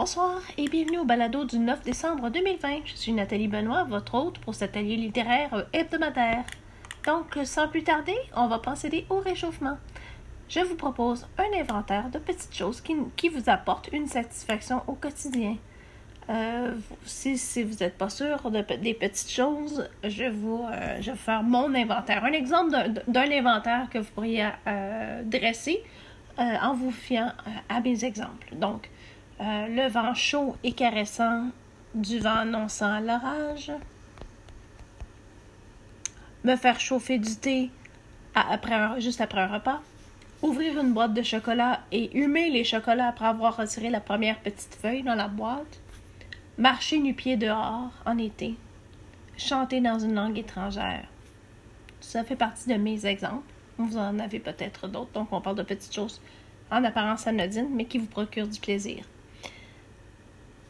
Bonsoir et bienvenue au balado du 9 décembre 2020. Je suis Nathalie Benoît, votre hôte pour cet atelier littéraire hebdomadaire. Donc, sans plus tarder, on va procéder au réchauffement. Je vous propose un inventaire de petites choses qui, vous apportent une satisfaction au quotidien. Euh, si, vous n'êtes pas sûr de, des petites choses, je, vous, euh, je vais faire mon inventaire. Un exemple d'un inventaire que vous pourriez euh, dresser en vous fiant à mes exemples. Euh, le vent chaud et caressant, du vent annonçant l'orage, me faire chauffer du thé après juste après un repas, ouvrir une boîte de chocolat et humer les chocolats après avoir retiré la première petite feuille dans la boîte, marcher nu-pied dehors en été, chanter dans une langue étrangère. Ça fait partie de mes exemples. Vous en avez peut-être d'autres, donc on parle de petites choses en apparence anodines, mais qui vous procurent du plaisir.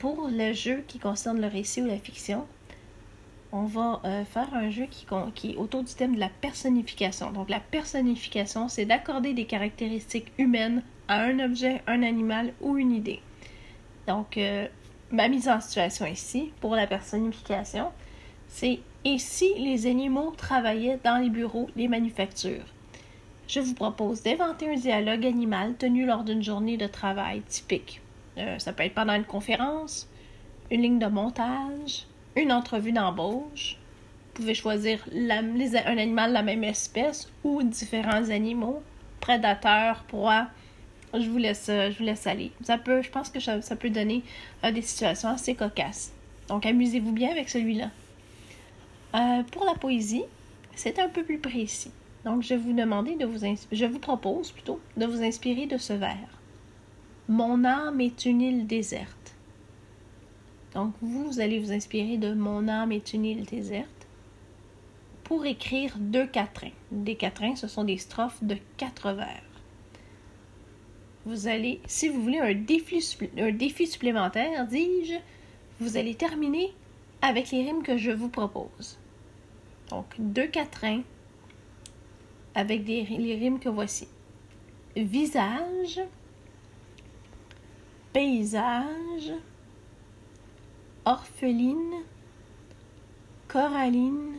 Pour le jeu qui concerne le récit ou la fiction, on va euh, faire un jeu qui, est autour du thème de la personnification. Donc la personnification, c'est d'accorder des caractéristiques humaines à un objet, un animal ou une idée. Donc euh, ma mise en situation ici, pour la personnification, c'est et si les animaux travaillaient dans les bureaux, les manufactures? Je vous propose d'inventer un dialogue animal tenu lors d'une journée de travail typique. Euh, ça peut être pendant une conférence, une ligne de montage, une entrevue d'embauche. Vous pouvez choisir un animal de la même espèce ou différents animaux, prédateurs, proies. Je vous laisse, je vous laisse aller. Ça peut, je pense que ça, peut donner euh, des situations assez cocasses. Donc, amusez-vous bien avec celui-là. Euh, pour la poésie, c'est un peu plus précis. Donc, je vous demander de vous je vous propose plutôt de vous inspirer de ce vers. Mon âme est une île déserte. Donc, vous, allez vous inspirer de Mon âme est une île déserte pour écrire deux quatrains. Des quatrains, ce sont des strophes de quatre vers. Vous allez, si vous voulez un défi, un défi supplémentaire, dis-je, vous allez terminer avec les rimes que je vous propose. Donc, deux quatrains avec les rimes que voici. Visage, paysage, orpheline, coralline,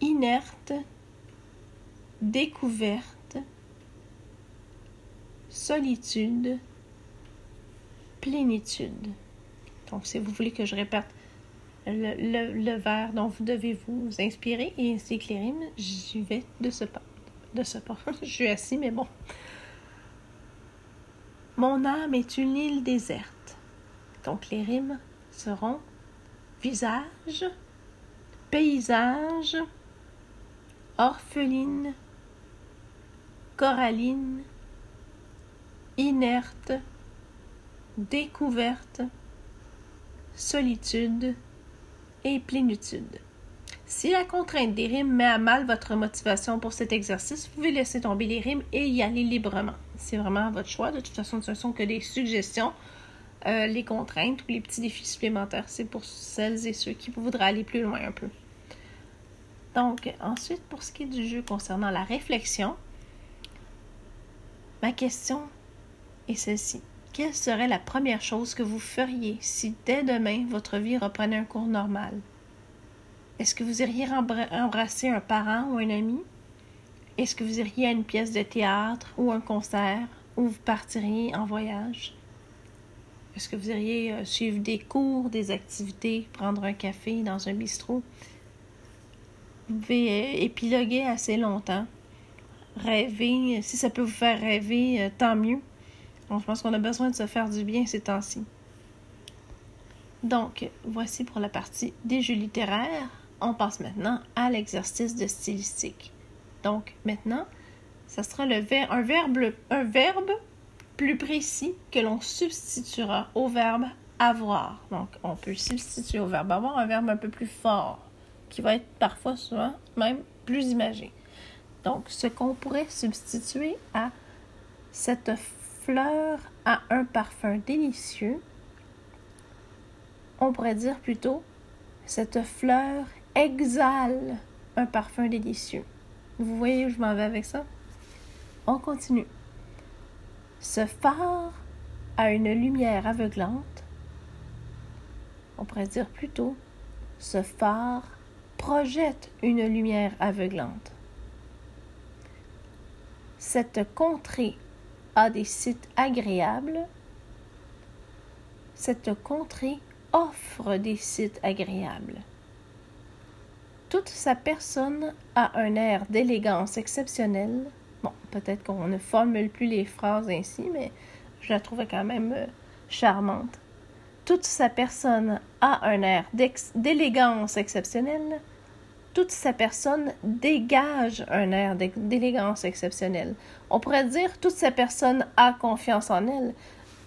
inerte, découverte, solitude, plénitude. Donc, si vous voulez que je répète le, le, vers dont vous devez vous inspirer et rimes, j'y vais de ce pas. De ce pas. je suis assis, mais bon. Mon âme est une île déserte. Donc les rimes seront visage, paysage, orpheline, coralline, inerte, découverte, solitude et plénitude. Si la contrainte des rimes met à mal votre motivation pour cet exercice, vous pouvez laisser tomber les rimes et y aller librement. C'est vraiment votre choix. De toute façon, ce ne sont que des suggestions. Euh, les contraintes ou les petits défis supplémentaires, c'est pour celles et ceux qui voudraient aller plus loin un peu. Donc, ensuite, pour ce qui est du jeu concernant la réflexion, ma question est celle-ci. Quelle serait la première chose que vous feriez si dès demain votre vie reprenait un cours normal? Est-ce que vous iriez embrasser un parent ou un ami? Est-ce que vous iriez à une pièce de théâtre ou un concert ou vous partiriez en voyage? Est-ce que vous iriez euh, suivre des cours, des activités, prendre un café dans un bistrot? Vous pouvez euh, épiloguer assez longtemps. Rêver, si ça peut vous faire rêver, euh, tant mieux. je pense qu'on a besoin de se faire du bien ces temps-ci. Donc, voici pour la partie des jeux littéraires on passe maintenant à l'exercice de stylistique. Donc maintenant, ça sera un, verbe, un verbe plus précis que l'on substituera au verbe avoir. Donc on peut substituer au verbe avoir un verbe un peu plus fort, qui va être parfois souvent même plus imagé. Donc ce qu'on pourrait substituer à cette fleur a un parfum délicieux, on pourrait dire plutôt cette fleur exhale un parfum délicieux. Vous voyez où je m'en vais avec ça? On continue. Ce phare à une lumière aveuglante, on pourrait dire plutôt, ce phare projette une lumière aveuglante. Cette contrée a des sites agréables. Cette contrée offre des sites agréables. Toute sa personne a un air d'élégance exceptionnelle. Bon, peut-être qu'on ne formule plus les phrases ainsi, mais je la trouvais quand même euh, charmante. Toute sa personne a un air d'élégance exceptionnelle. Toute sa personne dégage un air d'élégance exceptionnelle. On pourrait dire toute sa personne a confiance en elle.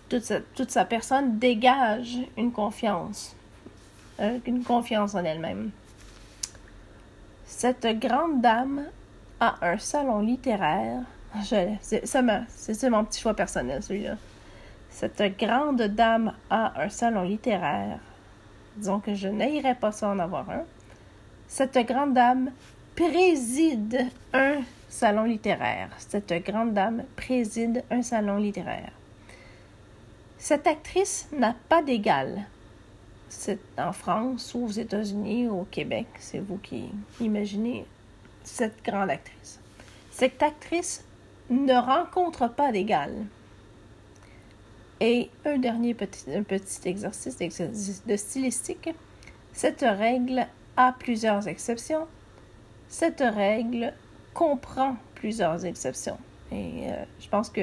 Toute sa, personne dégage une confiance. Euh, une confiance en elle-même. Cette grande dame a un salon littéraire. C'est mon petit choix personnel, celui-là. Cette grande dame a un salon littéraire. Disons que je n'aimerais pas ça en avoir un. Cette grande dame préside un salon littéraire. Cette grande dame préside un salon littéraire. Cette actrice n'a pas d'égal. C'est en France ou aux États-Unis ou au Québec. C'est vous qui imaginez cette grande actrice. Cette actrice ne rencontre pas d'égal. Et un dernier petit, exercice de stylistique. Cette règle a plusieurs exceptions. Cette règle comprend plusieurs exceptions. Et euh, je pense que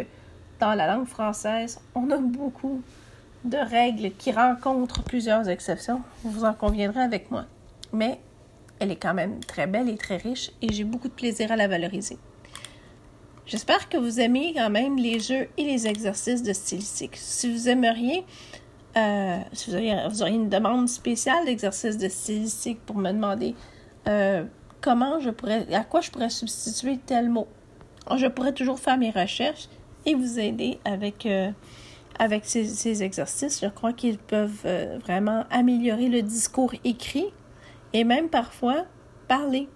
dans la langue française, on a beaucoup de règles qui rencontrent plusieurs exceptions. Vous en conviendrez avec moi. Mais elle est quand même très belle et très riche et j'ai beaucoup de plaisir à la valoriser. J'espère que vous aimez quand même les jeux et les exercices de stylistique. Si vous aimeriez, euh, si vous auriez, une demande spéciale d'exercice de stylistique pour me demander euh, comment je pourrais, à quoi je pourrais substituer tel mot, je pourrais toujours faire mes recherches et vous aider avec, euh, avec ces, ces, exercices. Je crois qu'ils peuvent vraiment améliorer le discours écrit et même parfois parler.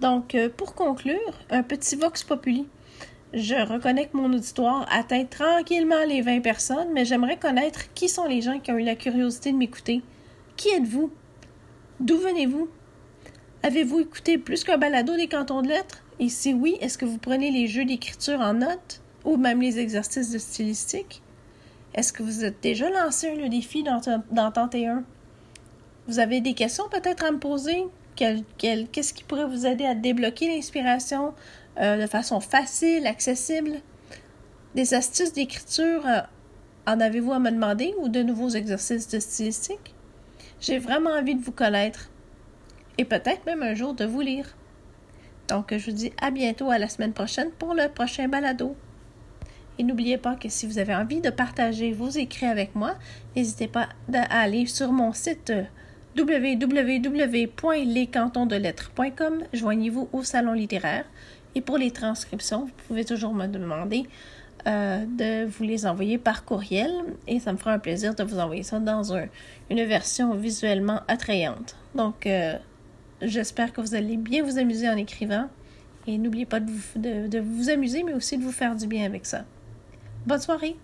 Donc, euh, pour conclure, un petit vox populi. Je reconnais que mon auditoire atteint tranquillement les 20 personnes, mais j'aimerais connaître qui sont les gens qui ont eu la curiosité de m'écouter. Qui êtes-vous? D'où venez-vous? Avez-vous écouté plus qu'un balado des cantons de lettres? Et si oui, est-ce que vous prenez les jeux d'écriture en notes ou même les exercices de stylistique? Est-ce que vous êtes déjà lancé le défi d'en tenter un? Vous avez des questions peut-être à me poser? Qu'est-ce qui pourrait vous aider à débloquer l'inspiration euh, de façon facile, accessible? Des astuces d'écriture, euh, en avez-vous à me demander ou de nouveaux exercices de stylistique? J'ai vraiment envie de vous connaître et peut-être même un jour de vous lire. Donc, je vous dis à bientôt à la semaine prochaine pour le prochain balado. Et n'oubliez pas que si vous avez envie de partager vos écrits avec moi, n'hésitez pas à aller sur mon site euh, www.lescantonsdelettres.com. Joignez-vous au salon littéraire. Et pour les transcriptions, vous pouvez toujours me demander euh, de vous les envoyer par courriel et ça me fera un plaisir de vous envoyer ça dans une version visuellement attrayante. Donc, euh, j'espère que vous allez bien vous amuser en écrivant et n'oubliez pas de vous, de vous amuser, mais aussi de vous faire du bien avec ça. Bonne soirée!